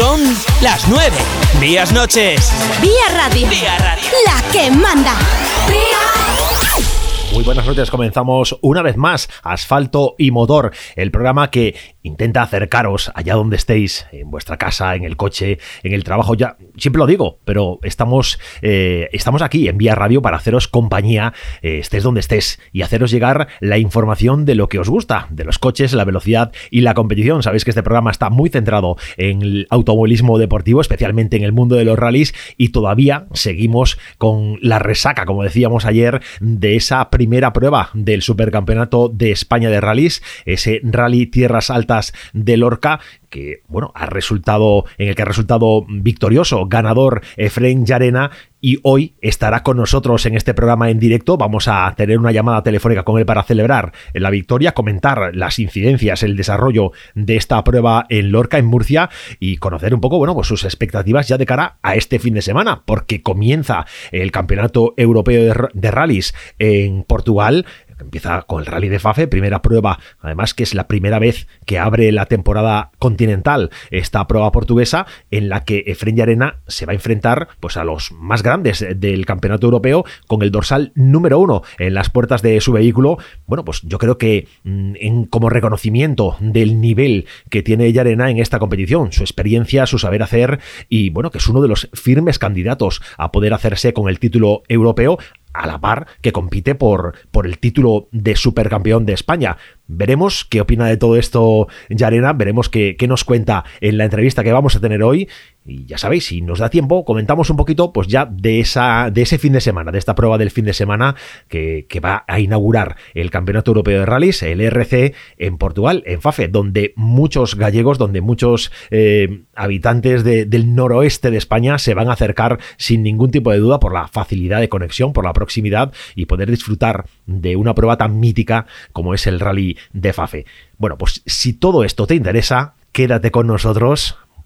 Son las 9. Días noches. Vía Radio. Vía Radio. La que manda. Muy buenas noches, comenzamos una vez más Asfalto y Motor, el programa que intenta acercaros allá donde estéis, en vuestra casa, en el coche, en el trabajo, ya siempre lo digo, pero estamos, eh, estamos aquí en Vía Radio para haceros compañía, eh, estés donde estés, y haceros llegar la información de lo que os gusta, de los coches, la velocidad y la competición. Sabéis que este programa está muy centrado en el automovilismo deportivo, especialmente en el mundo de los rallies, y todavía seguimos con la resaca, como decíamos ayer, de esa primera prueba del Supercampeonato de España de Rallys, ese Rally Tierras Altas de Lorca, que bueno, ha resultado, en el que ha resultado victorioso, ganador Efraín Yarena, y hoy estará con nosotros en este programa en directo. Vamos a tener una llamada telefónica con él para celebrar la victoria, comentar las incidencias, el desarrollo de esta prueba en Lorca, en Murcia, y conocer un poco, bueno, pues sus expectativas ya de cara a este fin de semana, porque comienza el Campeonato Europeo de, de Rallys en Portugal empieza con el Rally de Fafe, primera prueba, además que es la primera vez que abre la temporada continental esta prueba portuguesa en la que Efren Arena se va a enfrentar pues a los más grandes del campeonato europeo con el dorsal número uno en las puertas de su vehículo. Bueno, pues yo creo que mm, en, como reconocimiento del nivel que tiene Yarena en esta competición, su experiencia, su saber hacer y bueno, que es uno de los firmes candidatos a poder hacerse con el título europeo, a la par que compite por, por el título de supercampeón de España. Veremos qué opina de todo esto Yarena, veremos qué, qué, nos cuenta en la entrevista que vamos a tener hoy. Y ya sabéis, si nos da tiempo, comentamos un poquito pues ya de, esa, de ese fin de semana, de esta prueba del fin de semana que, va a inaugurar el Campeonato Europeo de Rallys, el RC, en Portugal, en Fafe, donde muchos gallegos, donde muchos eh, habitantes de, del noroeste de España se van a acercar sin ningún tipo de duda por la facilidad de conexión, por la proximidad y poder disfrutar de una prueba tan mítica como es el Rally de Fafe. Bueno, pues si todo esto te interesa, quédate con nosotros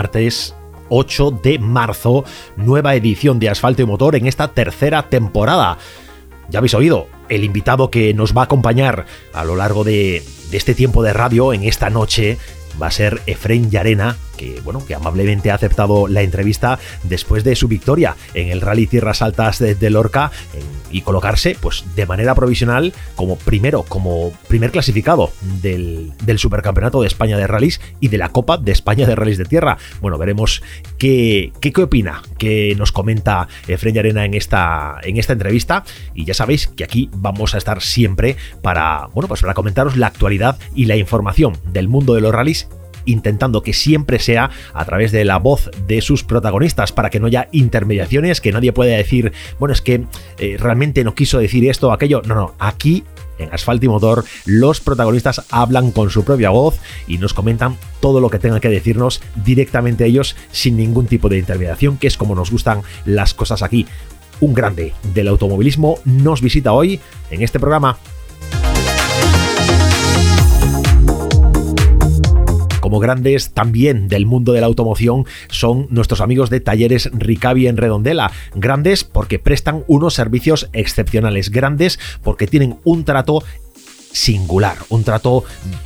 Martes 8 de marzo, nueva edición de Asfalto y Motor en esta tercera temporada. Ya habéis oído, el invitado que nos va a acompañar a lo largo de, este tiempo de radio en esta noche va a ser Efren Yarena, que bueno, que amablemente ha aceptado la entrevista después de su victoria en el Rally Tierras Altas de, Lorca y colocarse pues de manera provisional como primero, como primer clasificado del, del Supercampeonato de España de Rallys y de la Copa de España de Rallys de Tierra. Bueno, veremos qué, qué, qué opina, qué nos comenta Efren Arena en esta, en esta entrevista y ya sabéis que aquí vamos a estar siempre para, bueno, pues para comentaros la actualidad y la información del mundo de los rallies intentando que siempre sea a través de la voz de sus protagonistas, para que no haya intermediaciones, que nadie pueda decir, bueno, es que eh, realmente no quiso decir esto o aquello. No, no, aquí en Asfalto y Motor, los protagonistas hablan con su propia voz y nos comentan todo lo que tengan que decirnos directamente ellos sin ningún tipo de intermediación, que es como nos gustan las cosas aquí. Un grande del automovilismo nos visita hoy en este programa. Como grandes también del mundo de la automoción son nuestros amigos de Talleres Ricavi en Redondela. Grandes porque prestan unos servicios excepcionales, grandes porque tienen un trato singular, un trato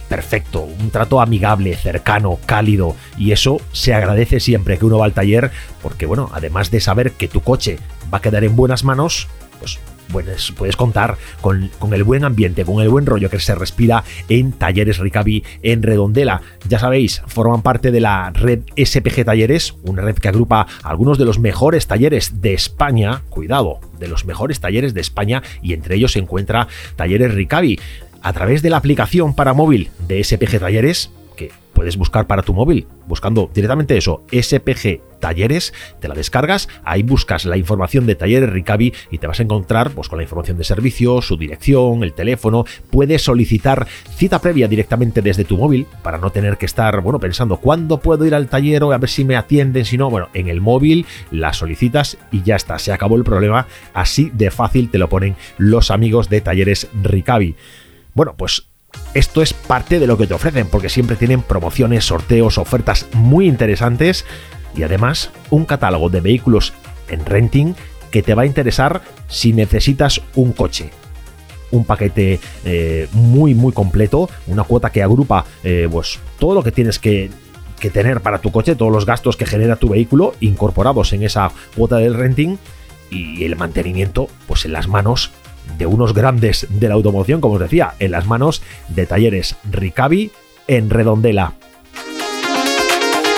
perfecto, un trato amigable, cercano, cálido y eso se agradece siempre que uno va al taller porque bueno, además de saber que tu coche va a quedar en buenas manos, pues pues puedes contar con, con, el buen ambiente, con el buen rollo que se respira en Talleres Ricavi en Redondela. Ya sabéis, forman parte de la red SPG Talleres, una red que agrupa algunos de los mejores talleres de España, cuidado, de los mejores talleres de España y entre ellos se encuentra Talleres Ricavi. A través de la aplicación para móvil de SPG Talleres, que puedes buscar para tu móvil, buscando directamente eso, SPG talleres, te la descargas, ahí buscas la información de talleres Ricavi y te vas a encontrar pues, con la información de servicio, su dirección, el teléfono, puedes solicitar cita previa directamente desde tu móvil para no tener que estar, bueno, pensando cuándo puedo ir al taller o a ver si me atienden, si no, bueno, en el móvil la solicitas y ya está, se acabó el problema, así de fácil te lo ponen los amigos de talleres Ricavi. Bueno, pues esto es parte de lo que te ofrecen, porque siempre tienen promociones, sorteos, ofertas muy interesantes y además un catálogo de vehículos en renting que te va a interesar si necesitas un coche. Un paquete eh, muy muy completo, una cuota que agrupa eh, pues, todo lo que tienes que, que tener para tu coche, todos los gastos que genera tu vehículo incorporados en esa cuota del renting y el mantenimiento pues en las manos de unos grandes de la automoción, como os decía, en las manos de talleres Ricavi en Redondela.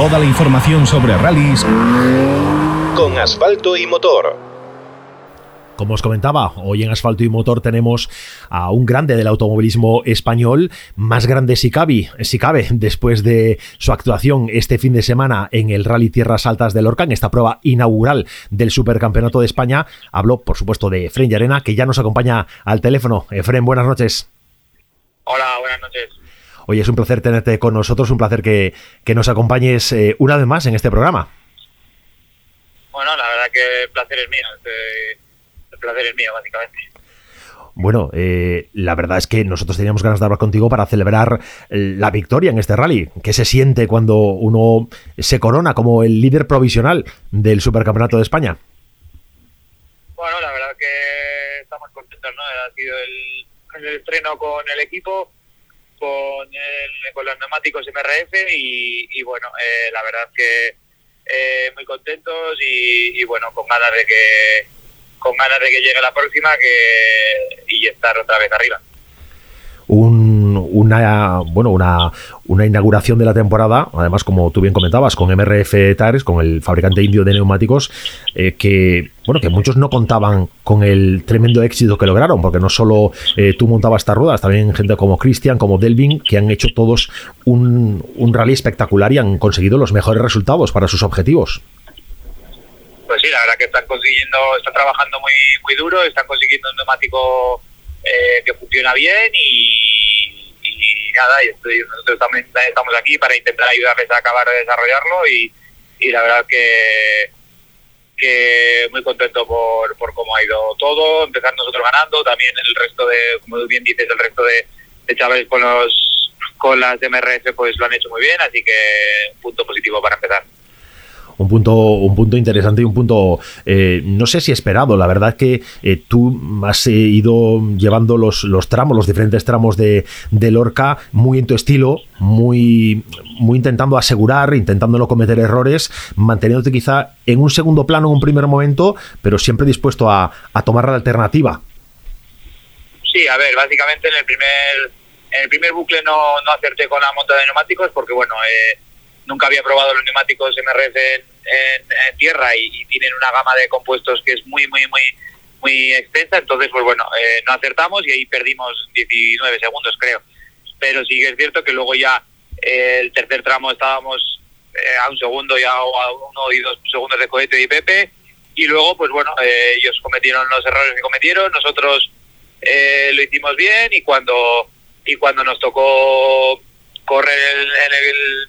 Toda la información sobre rallies con asfalto y motor. Como os comentaba, hoy en Asfalto y Motor tenemos a un grande del automovilismo español, más grande si cabe, si cabe, después de su actuación este fin de semana en el Rally Tierras Altas de Lorca, en esta prueba inaugural del Supercampeonato de España. Hablo, por supuesto, de Efren Arena, que ya nos acompaña al teléfono. Efren, buenas noches. Hola, buenas noches. Oye, es un placer tenerte con nosotros, un placer que, nos acompañes eh, una vez más en este programa. Bueno, la verdad que el placer es mío, el placer es mío, básicamente. Bueno, eh, la verdad es que nosotros teníamos ganas de hablar contigo para celebrar la victoria en este rally. ¿Qué se siente cuando uno se corona como el líder provisional del Supercampeonato de España? Bueno, la verdad que estamos contentos, ¿no? Ha sido el, el estreno con el equipo con, con los neumáticos MRF y, bueno, eh, la verdad que eh, muy contentos y, bueno, con ganas de que con ganas de que llegue la próxima que y estar otra vez arriba. Un una bueno una, una inauguración de la temporada, además como tú bien comentabas, con MRF Tires, con el fabricante indio de neumáticos, eh, que bueno que muchos no contaban con el tremendo éxito que lograron, porque no solo eh, tú montabas estas ruedas, también gente como Christian, como Delvin, que han hecho todos un, un rally espectacular y han conseguido los mejores resultados para sus objetivos. Pues sí, la verdad que están consiguiendo, están trabajando muy, muy duro, están consiguiendo un neumático eh, que funciona bien y, y nada, y nosotros también estamos aquí para intentar ayudarles a acabar de desarrollarlo y, y la verdad que que muy contento por, por cómo ha ido todo, empezar nosotros ganando, también el resto de, como bien dices, el resto de, de chavales con los con las MRF pues lo han hecho muy bien, así que punto positivo para empezar un punto, un punto interesante y un punto, eh, no sé si esperado. La verdad que eh, tú has eh, ido llevando los, los tramos, los diferentes tramos de, de, Lorca muy en tu estilo, muy, muy intentando asegurar, intentando no cometer errores, manteniéndote quizá en un segundo plano en un primer momento, pero siempre dispuesto a, a tomar la alternativa. Sí, a ver, básicamente en el primer, en el primer bucle no, no acerté con la monta de neumáticos porque, bueno, nunca había probado los neumáticos MRF en, tierra y, tienen una gama de compuestos que es muy, muy, muy muy extensa, entonces pues bueno, eh, no acertamos y ahí perdimos 19 segundos creo. Pero sí que es cierto que luego ya eh, el tercer tramo estábamos eh, a un segundo ya o a uno y dos segundos de cohete y Pepe y luego pues bueno, ellos cometieron los errores que cometieron, nosotros lo hicimos bien y cuando y cuando nos tocó correr en el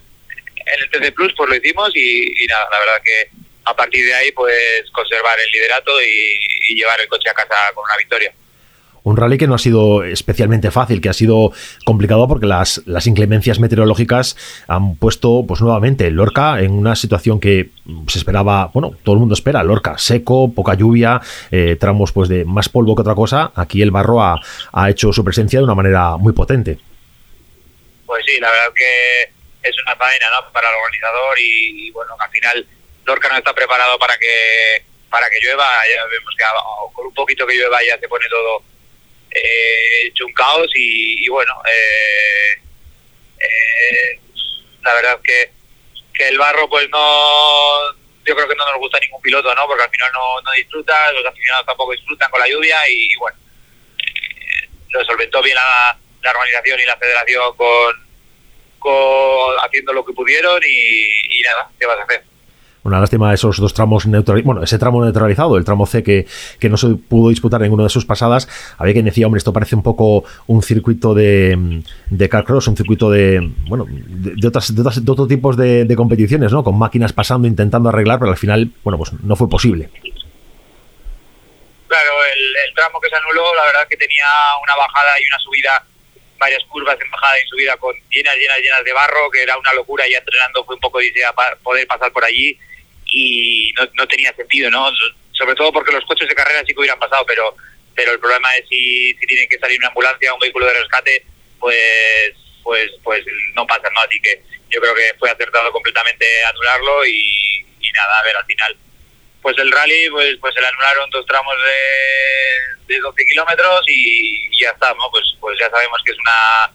en el TC Plus pues lo hicimos y, nada, la verdad que a partir de ahí pues conservar el liderato y llevar el coche a casa con una victoria. Un rally que no ha sido especialmente fácil, que ha sido complicado porque las, las inclemencias meteorológicas han puesto pues nuevamente Lorca en una situación que se esperaba, bueno, todo el mundo espera, Lorca seco, poca lluvia, eh, tramos pues de más polvo que otra cosa. Aquí el barro ha, ha hecho su presencia de una manera muy potente. Pues sí, la verdad que es una faena ¿no? para el organizador y, bueno, al final Lorca no está preparado para que para que llueva, ya vemos que con un poquito que llueva ya se pone todo eh, hecho un caos y, bueno, eh, eh, la verdad que, que el barro pues no, yo creo que no nos gusta ningún piloto, ¿no? Porque al final no, no disfruta, los aficionados tampoco disfrutan con la lluvia y, bueno, lo solventó bien la, la, organización y la federación con, haciendo lo que pudieron y, y nada, ¿qué vas a hacer? Una lástima esos dos tramos neutralizados. Bueno, ese tramo neutralizado, el tramo C que, que no se pudo disputar en ninguna de sus pasadas. Había quien decía, hombre, esto parece un poco un circuito de, de carcross, un circuito de, bueno, de, otras, de, otros tipos de, competiciones, ¿no? Con máquinas pasando, intentando arreglar, pero al final, bueno, pues no fue posible. Claro, el, tramo que se anuló, la verdad que tenía una bajada y una subida varias curvas en bajada y subida con llenas, llenas, llenas de barro, que era una locura. Ya entrenando fue un poco de poder pasar por allí y no, no tenía sentido, ¿no? Sobre todo porque los coches de carrera sí que hubieran pasado, pero pero el problema es si, si tiene que salir una ambulancia o un vehículo de rescate, pues pues pues no pasa, ¿no? Así que yo creo que fue acertado completamente anularlo y nada, a ver, al final pues el rally pues pues se le anularon dos tramos de, de 12 kilómetros y, ya está, ¿no? Pues pues ya sabemos que es una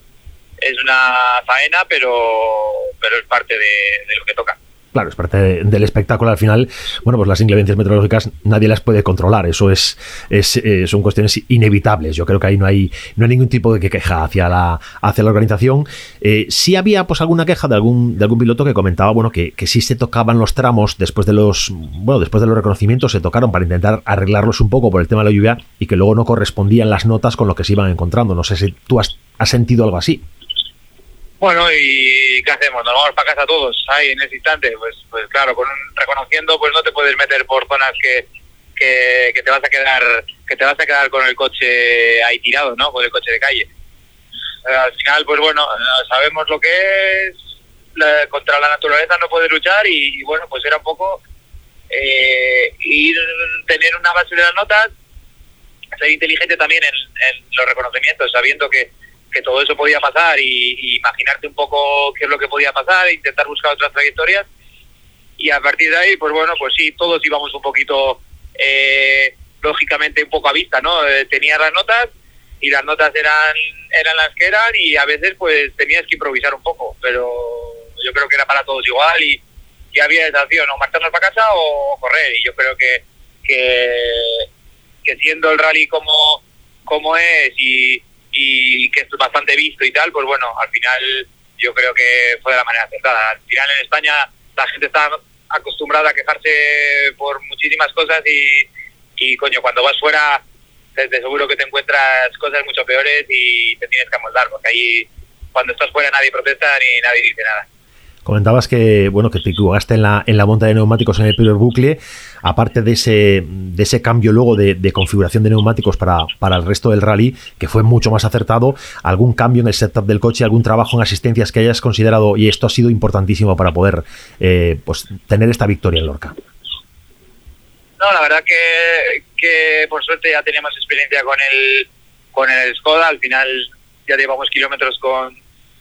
es una faena, pero pero es parte de lo que toca claro, es parte del espectáculo al final. Bueno, pues las inclemencias meteorológicas nadie las puede controlar, eso es, es eh, son cuestiones inevitables. Yo creo que ahí no hay, no hay ningún tipo de queja hacia la, hacia la organización. Eh, sí había pues alguna queja de algún, de algún piloto que comentaba, bueno, que, que sí se tocaban los tramos después de los, bueno, después de los reconocimientos, se tocaron para intentar arreglarlos un poco por el tema de la lluvia y que luego no correspondían las notas con lo que se iban encontrando. No sé si tú has, has sentido algo así. Bueno, ¿y qué hacemos? ¿Nos vamos para casa todos ahí en ese instante? Pues, pues claro, con reconociendo, pues no te puedes meter por zonas que, que, te vas a quedar que te vas a quedar con el coche ahí tirado, ¿no? Con el coche de calle. Eh, al final, pues bueno, eh, sabemos lo que es, contra la naturaleza no puedes luchar y, bueno, pues era un poco eh, ir, tener una base de las notas, ser inteligente también en los reconocimientos, sabiendo que que todo eso podía pasar y, imaginarte un poco qué es lo que podía pasar e intentar buscar otras trayectorias. Y a partir de ahí, pues bueno, pues sí, todos íbamos un poquito, eh, lógicamente, un poco a vista, ¿no? Eh, tenías las notas y las notas eran, eran las que eran y a veces pues tenías que improvisar un poco, pero yo creo que era para todos igual y, y había esa opción, o marcharnos para casa o correr. Y yo creo que, que, que siendo el rally como, como es y, y que es bastante visto y tal, pues bueno, al final yo creo que fue de la manera acertada. Al final en España la gente está acostumbrada a quejarse por muchísimas cosas y, y coño, cuando vas fuera te, seguro que te encuentras cosas mucho peores y te tienes que amoldar, porque ahí cuando estás fuera nadie protesta ni nadie dice nada. Comentabas que bueno que te equivocaste en la, en la monta de neumáticos en el primer bucle, aparte de ese, de ese cambio luego de, configuración de neumáticos para, para, el resto del rally, que fue mucho más acertado, algún cambio en el setup del coche, algún trabajo en asistencias que hayas considerado, y esto ha sido importantísimo para poder eh, pues, tener esta victoria en Lorca. No, la verdad que, por suerte ya teníamos experiencia con el, con el Skoda, al final ya llevamos kilómetros con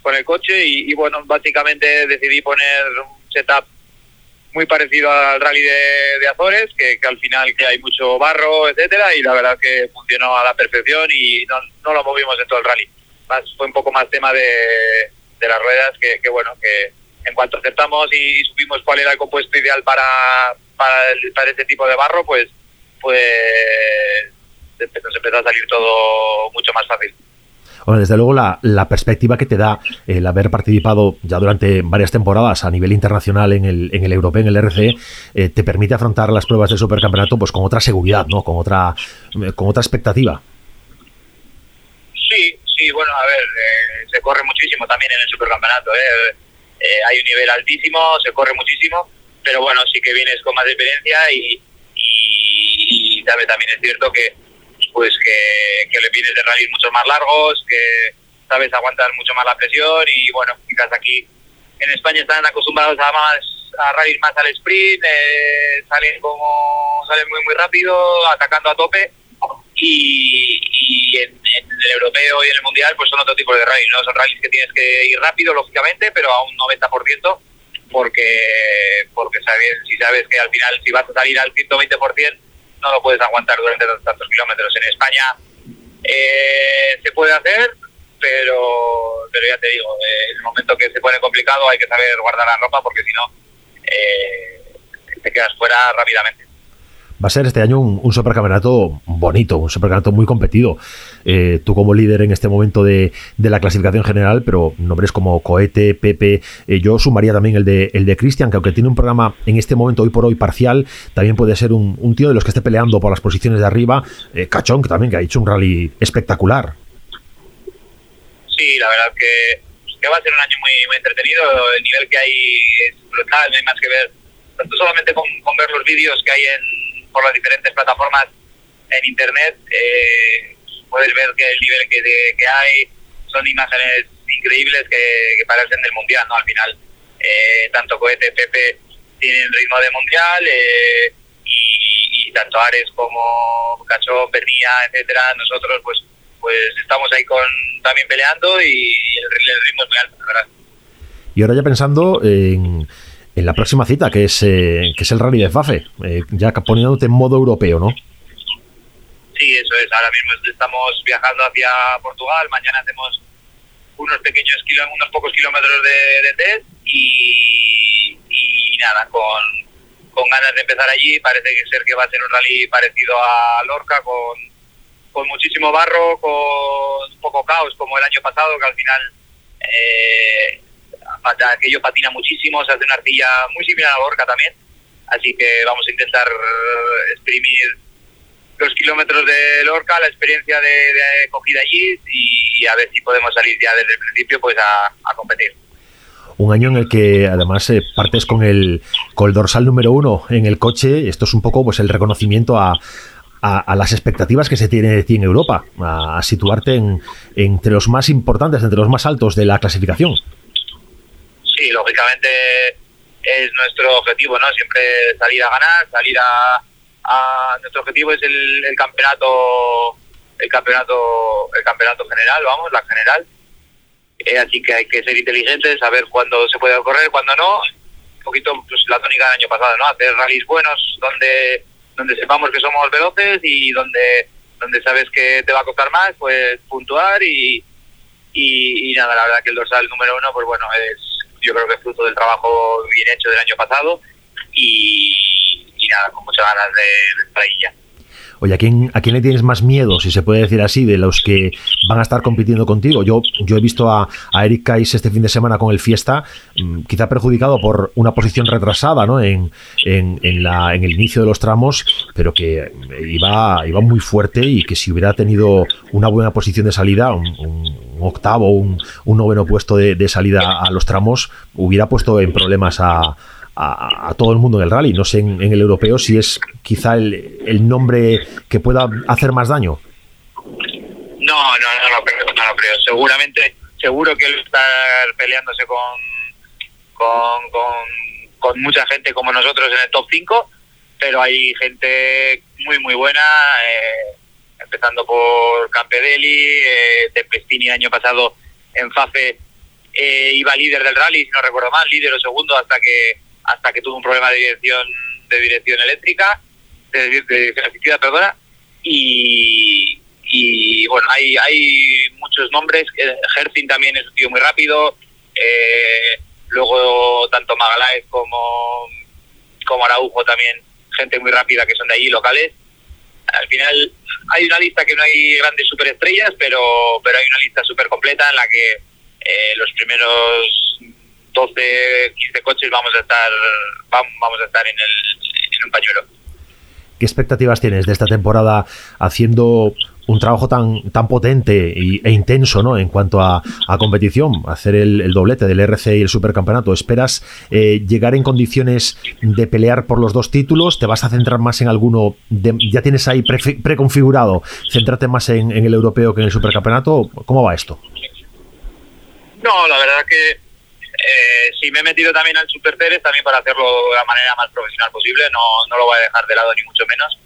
con el coche y, bueno, básicamente decidí poner un setup muy parecido al rally de, Azores, que, al final que hay mucho barro, etcétera, y la verdad que funcionó a la perfección y no, no lo movimos en todo el rally. Más, fue un poco más tema de, de las ruedas, que, que, bueno, que en cuanto aceptamos y, supimos cuál era el compuesto ideal para, para, para este tipo de barro, pues, pues nos empezó a salir todo mucho más fácil. Bueno, desde luego la, perspectiva que te da el haber participado ya durante varias temporadas a nivel internacional en el, en el europeo, en el RCE, eh, te permite afrontar las pruebas del supercampeonato pues con otra seguridad, ¿no? Con otra, eh, con otra expectativa. Sí, sí, bueno, a ver, eh, se corre muchísimo también en el supercampeonato. eh, hay un nivel altísimo, se corre muchísimo, pero bueno, sí que vienes con más experiencia y, y, también es cierto que pues que, que le vienes de rallies mucho más largos, que sabes aguantar mucho más la presión y bueno, quizás aquí en España están acostumbrados a más a rallies más al sprint, eh, salen como salen muy muy rápido, atacando a tope y, en, el europeo y en el mundial pues son otro tipo de rallies, ¿no? Son rallies que tienes que ir rápido, lógicamente, pero a un 90% porque porque sabes, si sabes que al final si vas a salir al 120% no lo puedes aguantar durante tantos kilómetros. En España eh, se puede hacer, pero pero ya te digo, eh, en el momento que se pone complicado hay que saber guardar la ropa porque si no eh, te quedas fuera rápidamente va a ser este año un, supercampeonato bonito, un supercampeonato muy competido. Eh, tú como líder en este momento de, la clasificación general, pero nombres como Cohete, Pepe, eh, yo sumaría también el de, el de Cristian, que aunque tiene un programa en este momento hoy por hoy parcial, también puede ser un, tío de los que esté peleando por las posiciones de arriba. Eh, Cachón, que también que ha hecho un rally espectacular. Sí, la verdad que, va a ser un año muy, muy entretenido. El nivel que hay es brutal, no hay más que ver. Tanto solamente con ver los vídeos que hay en por las diferentes plataformas en internet, eh, puedes ver que el nivel que, que hay son imágenes increíbles que, parecen del mundial, ¿no? Al final, eh, tanto Cohete, Pepe tienen ritmo de mundial eh, y, tanto Ares como Cachón, Pernilla, etcétera, nosotros pues pues estamos ahí con también peleando y el, ritmo es muy alto, la verdad. Y ahora ya pensando en la próxima cita, que es, eh, que es el Rally de Fafe, ya poniéndote en modo europeo, ¿no? Sí, eso es. Ahora mismo estamos viajando hacia Portugal. Mañana hacemos unos pequeños unos pocos kilómetros de, test y, nada, con, con ganas de empezar allí. Parece que ser que va a ser un rally parecido a Lorca, con, con muchísimo barro, con poco caos, como el año pasado, que al final eh, aquello patina muchísimo, se hace una arcilla muy similar a Lorca también, así que vamos a intentar eh, exprimir los kilómetros de Lorca, la experiencia de, cogida allí y, a ver si podemos salir ya desde el principio pues a, competir. Un año en el que además eh, partes con el, con el dorsal número uno en el coche. Esto es un poco pues el reconocimiento a, a, las expectativas que se tiene de ti en Europa, a, situarte en, entre los más importantes, entre los más altos de la clasificación sí, lógicamente es nuestro objetivo, ¿no? Siempre salir a ganar, salir a, nuestro objetivo es el, campeonato el campeonato el campeonato general, vamos, la general. Eh, así que hay que ser inteligentes, saber cuándo se puede correr, cuándo no. Un poquito pues, la tónica del año pasado, ¿no? Hacer rallies buenos donde donde sepamos que somos veloces y donde donde sabes que te va a costar más, pues puntuar y, y, y nada, la verdad que el dorsal número uno, pues bueno, es yo creo que es fruto del trabajo bien hecho del año pasado y, nada, con muchas ganas de, de. Oye, ¿a quién, ¿a quién le tienes más miedo, si se puede decir así, de los que van a estar compitiendo contigo? Yo, yo he visto a, Eric Kais este fin de semana con el Fiesta, mm, quizá perjudicado por una posición retrasada ¿no? en, en, la, en el inicio de los tramos, pero que iba, iba muy fuerte y que si hubiera tenido una buena posición de salida, un, octavo, un, un noveno puesto de salida a los tramos, hubiera puesto en problemas a a, todo el mundo en el rally. No sé en, el europeo si es quizá el, el, nombre que pueda hacer más daño. No, no, no, no, creo. Seguramente, seguro que él está peleándose con, con, con, mucha gente como nosotros en el top 5, pero hay gente muy, muy buena. Eh, empezando por Campedelli, eh, Tempestini el año pasado en FAFE eh, iba líder del rally, si no recuerdo mal, líder o segundo hasta que hasta que tuvo un problema de dirección de dirección eléctrica, de, dirección asistida, perdona, y, y bueno, hay, hay muchos nombres, Hercin también es un tío muy rápido, eh, luego tanto Magaláes como, como Araujo también, gente muy rápida que son de allí, locales. Al final hay una lista que no hay grandes superestrellas, pero, pero hay una lista súper completa en la que eh, los primeros 12, 15 coches vamos a estar vamos a estar en, el, en un pañuelo. ¿Qué expectativas tienes de esta temporada haciendo un trabajo tan, tan potente e intenso ¿no? en cuanto a, competición, hacer el, doblete del RC y el supercampeonato, ¿esperas eh, llegar en condiciones de pelear por los dos títulos? ¿Te vas a centrar más en alguno? ¿Ya tienes ahí preconfigurado centrarte más en, el europeo que en el supercampeonato? ¿Cómo va esto? No, la verdad que eh, si me he metido también al Super también para hacerlo de la manera más profesional posible, no, no lo voy a dejar de lado ni mucho menos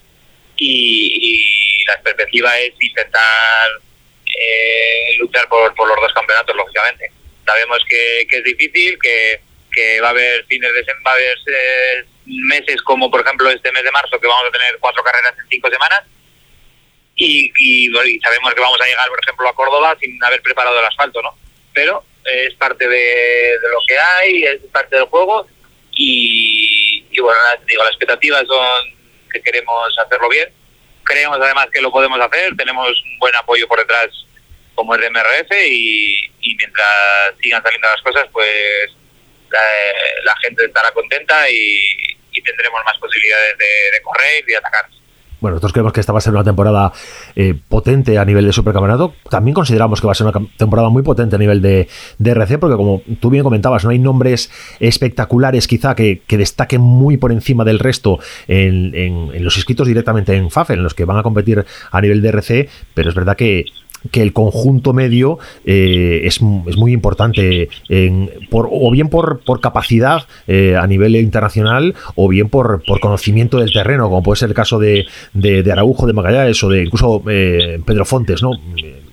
y, la perspectiva es intentar eh, luchar por, por, los dos campeonatos, lógicamente. Sabemos que, es difícil, que, que, va a haber fines de va a haber eh, meses como por ejemplo este mes de marzo que vamos a tener cuatro carreras en cinco semanas y, y, sabemos que vamos a llegar por ejemplo a Córdoba sin haber preparado el asfalto, ¿no? Pero es parte de, de lo que hay, es parte del juego y, y bueno, digo, las expectativas son que queremos hacerlo bien. Creemos además que lo podemos hacer, tenemos un buen apoyo por detrás como el de MRF y, mientras sigan saliendo las cosas, pues la, gente estará contenta y, tendremos más posibilidades de, de correr y de atacar. Bueno, nosotros creemos que esta va a ser una temporada eh, potente a nivel de supercampeonato. También consideramos que va a ser una temporada muy potente a nivel de, RC, porque como tú bien comentabas, no hay nombres espectaculares quizá que, destaquen muy por encima del resto en, en, los inscritos directamente en FAFE, en los que van a competir a nivel de RC, pero es verdad que que el conjunto medio eh, es, es, muy importante, en, por, o bien por, por capacidad eh, a nivel internacional, o bien por, por, conocimiento del terreno, como puede ser el caso de, de, Araujo, de Magallanes o de incluso eh, Pedro Fontes, ¿no?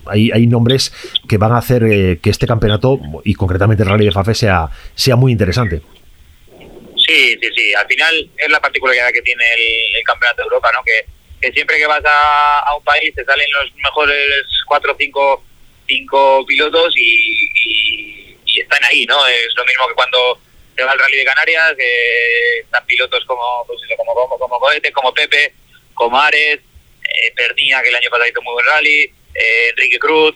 Hay, hay, nombres que van a hacer que este campeonato, y concretamente el Rally de Fafe, sea, sea muy interesante. Sí, sí, sí. Al final es la particularidad que tiene el, el Campeonato de Europa, ¿no? Que que siempre que vas a, un país te salen los mejores cuatro o cinco, cinco pilotos y, están ahí, ¿no? Es lo mismo que cuando te va al Rally de Canarias, eh, están pilotos como, pues como, como, como como Pepe, como Ares, eh, Pernía, que el año pasado hizo muy buen rally, eh, Enrique Cruz,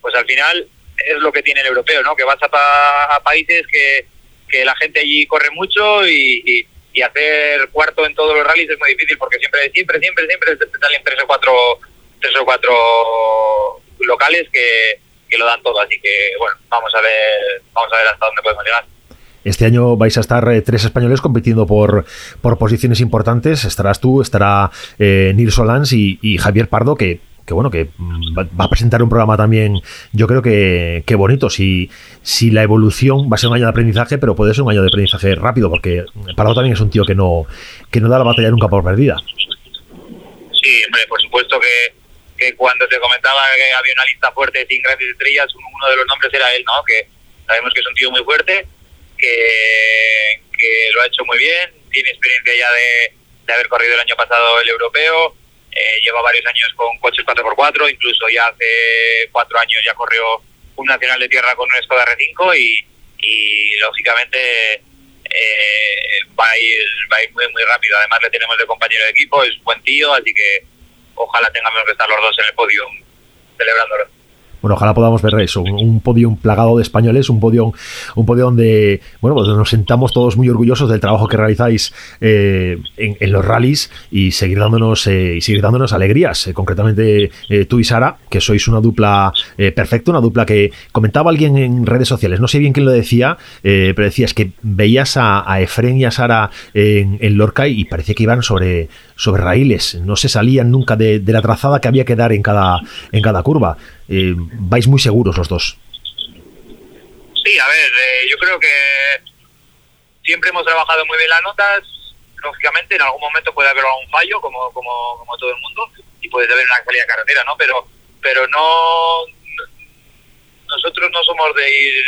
pues al final es lo que tiene el europeo, ¿no? Que vas a, a países que, que la gente allí corre mucho y y hacer cuarto en todos los rallies es muy difícil porque siempre, siempre, siempre, siempre te salen tres o cuatro, tres o cuatro locales que, lo dan todo. Así que bueno, vamos a ver, vamos a ver hasta dónde podemos llegar. Este año vais a estar eh, tres españoles compitiendo por, por posiciones importantes. Estarás tú, estará eh, Nils Solans y, Javier Pardo, que que bueno, que mm, va a presentar un programa también, yo creo que, que bonito. Si, si la evolución va a ser un año de aprendizaje, pero puede ser un año de aprendizaje rápido, porque Parado también es un tío que no, que no da la batalla nunca por perdida. Sí, hombre, por supuesto que, que cuando te comentaba que había una lista fuerte de 100 grandes estrellas, uno de los nombres era él, ¿no? Que sabemos que es un tío muy fuerte, que, que lo ha hecho muy bien, tiene experiencia ya de, de haber corrido el año pasado el europeo, eh, lleva varios años con coches 4x4, incluso ya hace cuatro años ya corrió un nacional de tierra con un Skoda R5 y, lógicamente eh, va, a ir, va a ir muy, muy rápido. Además le tenemos de compañero de equipo, es buen tío, así que ojalá tengamos que estar los dos en el podio celebrándolo. Bueno, ojalá podamos ver eso, un, podio plagado de españoles, un podio, un podio donde, bueno, pues nos sentamos todos muy orgullosos del trabajo que realizáis eh, en, los rallies y seguir dándonos eh, y seguir dándonos alegrías. Eh, concretamente tú y Sara, que sois una dupla perfecta, una dupla que comentaba alguien en redes sociales, no sé bien quién lo decía, pero decías que veías a, a Efren y a Sara en, en Lorca y parecía que iban sobre, sobre raíles, no se salían nunca de, la trazada que había que dar en cada, en cada curva. Eh, vais muy seguros los dos. Sí, a ver, eh, yo creo que siempre hemos trabajado muy bien las notas. Lógicamente, en algún momento puede haber algún fallo, como, como, como todo el mundo, y puede haber una salida de carretera, ¿no? Pero, pero no. Nosotros no somos de ir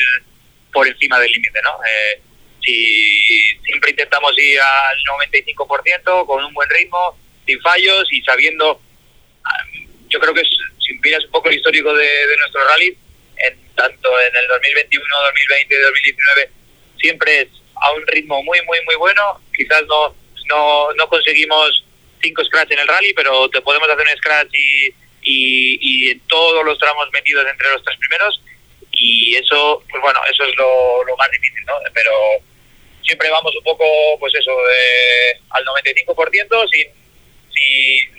por encima del límite, ¿no? Eh, si siempre intentamos ir al 95% con un buen ritmo, sin fallos y sabiendo, ah, yo creo que si miras un poco el histórico de, nuestro rally, en, tanto en el 2021, 2020 y 2019, siempre es a un ritmo muy, muy, muy bueno. Quizás no, no, no conseguimos cinco scratch en el rally, pero te podemos hacer un scratch y, y, en todos los tramos metidos entre los tres primeros. Y eso, pues bueno, eso es lo, lo más difícil, ¿no? Pero siempre vamos un poco, pues eso, al 95% sin, sin,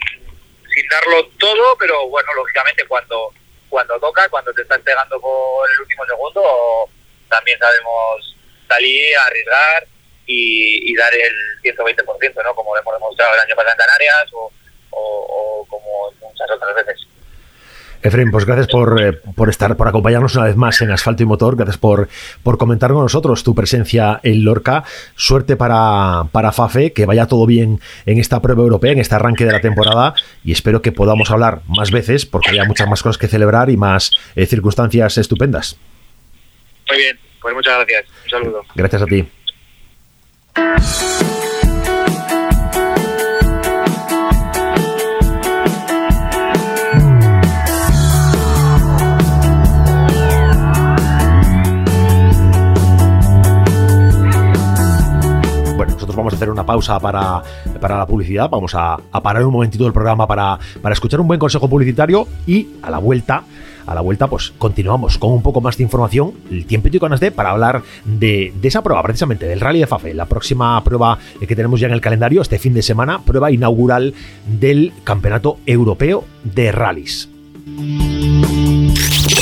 sin darlo todo, pero bueno, lógicamente cuando cuando toca, cuando te estás pegando por el último segundo, también sabemos salir, arriesgar y, dar el 120%, ¿no? Como hemos demostrado el año pasado en Canarias o, o como muchas otras veces. Efraín, pues gracias por, eh, por, estar, por acompañarnos una vez más en Asfalto y Motor. Gracias por, por comentar con nosotros tu presencia en Lorca. Suerte para, para Fafe, que vaya todo bien en esta prueba europea, en este arranque de la temporada. Y espero que podamos hablar más veces, porque haya muchas más cosas que celebrar y más eh, circunstancias estupendas. Muy bien, pues muchas gracias. Un saludo. Gracias a ti. Vamos a hacer una pausa para, para la publicidad, vamos a, parar un momentito el programa para, para escuchar un buen consejo publicitario y a la vuelta a la vuelta, pues continuamos con un poco más de información, el tiempo y ganas de para hablar de, de, esa prueba, precisamente del Rally de Fafe, la próxima prueba que tenemos ya en el calendario, este fin de semana, prueba inaugural del Campeonato Europeo de Rallys.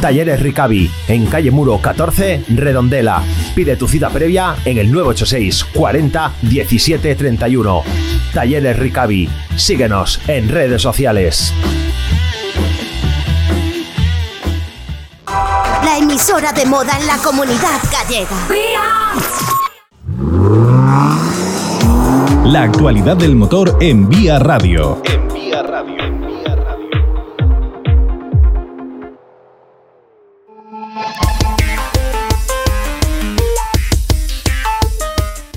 Talleres Ricavi, en calle Muro 14, Redondela. Pide tu cita previa en el 986 40 17 31. Talleres Ricavi. Síguenos en redes sociales. La emisora de moda en la comunidad gallega. La actualidad del motor en Vía Radio. En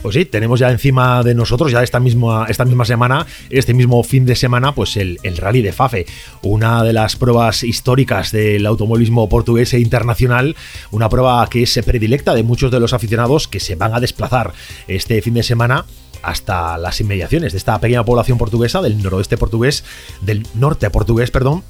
Pues sí, tenemos ya encima de nosotros, ya esta misma, esta misma semana, este mismo fin de semana, pues el, Rally de Fafe, una de las pruebas históricas del automovilismo portugués e internacional, una prueba que es predilecta de muchos de los aficionados que se van a desplazar este fin de semana hasta las inmediaciones de esta pequeña población portuguesa, del noroeste portugués, del norte portugués, perdón,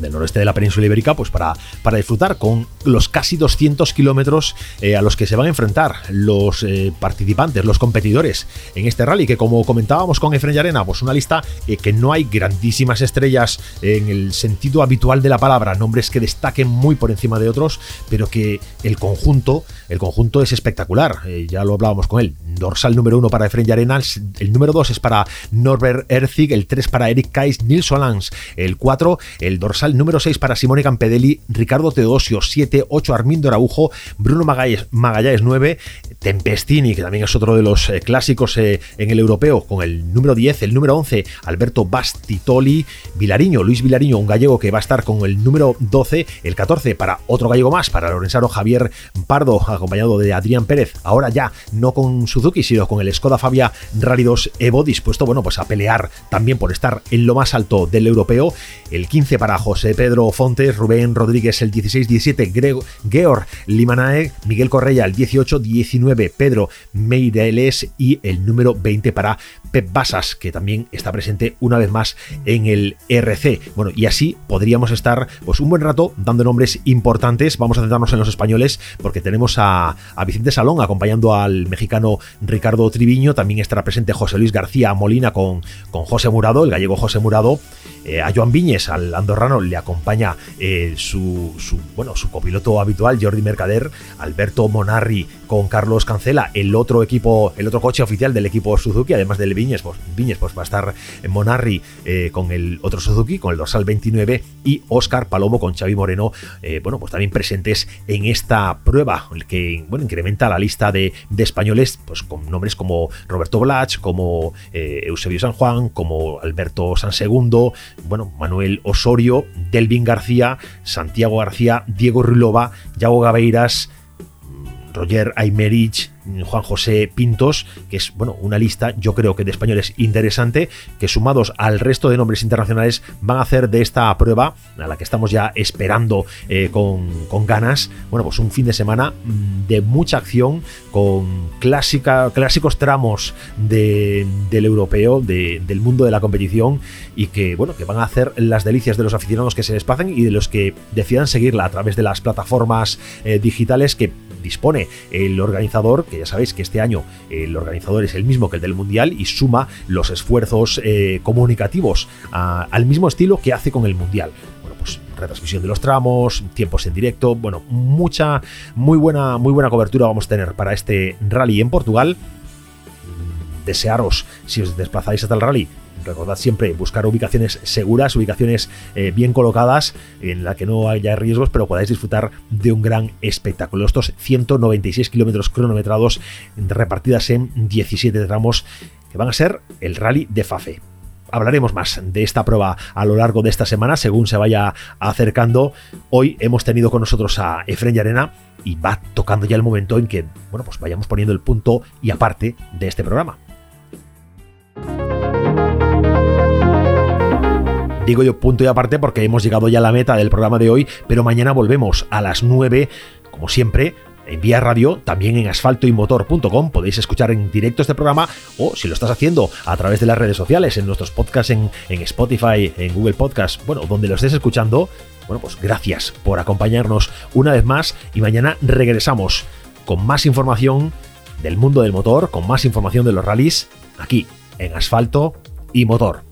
del noroeste de la península ibérica, pues para, para disfrutar con los casi 200 kilómetros eh, a los que se van a enfrentar los eh, participantes, los competidores en este rally, que como comentábamos con Efren Arena, pues una lista eh, que no hay grandísimas estrellas en el sentido habitual de la palabra, nombres que destaquen muy por encima de otros, pero que el conjunto, el conjunto es espectacular, ya lo hablábamos con él, dorsal número uno para Efren Arena, el número dos es para Norbert Erzig, el 3 para Eric Kais, Nils Solans, el 4 el dorsal número 6 para Simone Campedelli, Ricardo Teodosio 7, 8 Armindo Araujo, Bruno Magallanes, 9, Tempestini, que también es otro de los eh, clásicos eh, en el europeo, con el número 10, el número 11 Alberto Bastitoli, Vilariño, Luis Vilariño, un gallego que va a estar con el número 12, el 14 para otro gallego más, para Lorenzaro Javier Pardo, acompañado de Adrián Pérez, ahora ya no con Suzuki, sino con el Skoda Fabia Rally 2 Evo, dispuesto bueno, pues a pelear también por estar en lo más alto del europeo, el 15 para José Pedro Fontes, Rubén Rodríguez el 16-17, Georg Limanae, Miguel Correia el 18-19, Pedro Meireles y el número 20 para Pep Basas, que también está presente una vez más en el RC. Bueno, y así podríamos estar pues un buen rato dando nombres importantes. Vamos a centrarnos en los españoles porque tenemos a, Vicente Salón acompañando al mexicano Ricardo Triviño, también estará presente José Luis García Molina con, con José Murado, el gallego José Murado, eh, a Joan Viñes, al andorrano, le acompaña eh, su, bueno, su copiloto habitual, Jordi Mercader, Alberto Monarri con Carlos Cancela, el otro equipo, el otro coche oficial del equipo Suzuki, además del Viñes, pues, pues va a estar Monarri eh, con el otro Suzuki, con el dorsal 29, y Oscar Palomo con Xavi Moreno, bueno, pues también presentes en esta prueba, que bueno, incrementa la lista de, españoles, pues con nombres como Roberto Blach, como Eusebio San Juan, como Alberto San Segundo, bueno, Manuel Osorio, Delvin García, Santiago García, Diego Rilova, Yago Gabeiras, Roger Aymerich, Juan José Pintos, que es bueno, una lista, yo creo que de españoles interesante, que sumados al resto de nombres internacionales van a hacer de esta prueba, a la que estamos ya esperando eh, con, ganas, bueno, pues un fin de semana mm, de mucha acción, con clásica, clásicos tramos del europeo, del mundo de la competición, y que, bueno, que van a hacer las delicias de los aficionados que se desplacen y de los que decidan seguirla a través de las plataformas eh, digitales que dispone el organizador, ya sabéis que este año el organizador es el mismo que el del Mundial y suma los esfuerzos eh, comunicativos al mismo estilo que hace con el Mundial. Bueno, pues retransmisión de los tramos, tiempos en directo, bueno, mucha, muy buena, muy buena cobertura vamos a tener para este rally en Portugal. Desearos, si os desplazáis hasta el rally, recordad siempre buscar ubicaciones seguras, ubicaciones eh, bien colocadas, en la que no haya riesgos, pero podáis disfrutar de un gran espectáculo. Estos 196 kilómetros cronometrados repartidas en 17 tramos que van a ser el rally de Fafe hablaremos más de esta prueba a lo largo de esta semana según se vaya acercando. Hoy hemos tenido con nosotros a Efren Arena y va tocando ya el momento en que bueno, pues vayamos poniendo el punto y aparte de este programa. Digo yo punto y aparte porque hemos llegado ya a la meta del programa de hoy, pero mañana volvemos a las 9, como siempre, en Vía Radio, también en asfaltoymotor.com podéis escuchar en directo este programa o si lo estás haciendo a través de las redes sociales, en nuestros podcasts en, en Spotify, en Google Podcast, bueno, donde lo estés escuchando, bueno, pues gracias por acompañarnos una vez más y mañana regresamos con más información del mundo del motor, con más información de los rallies, aquí en Asfalto y Motor.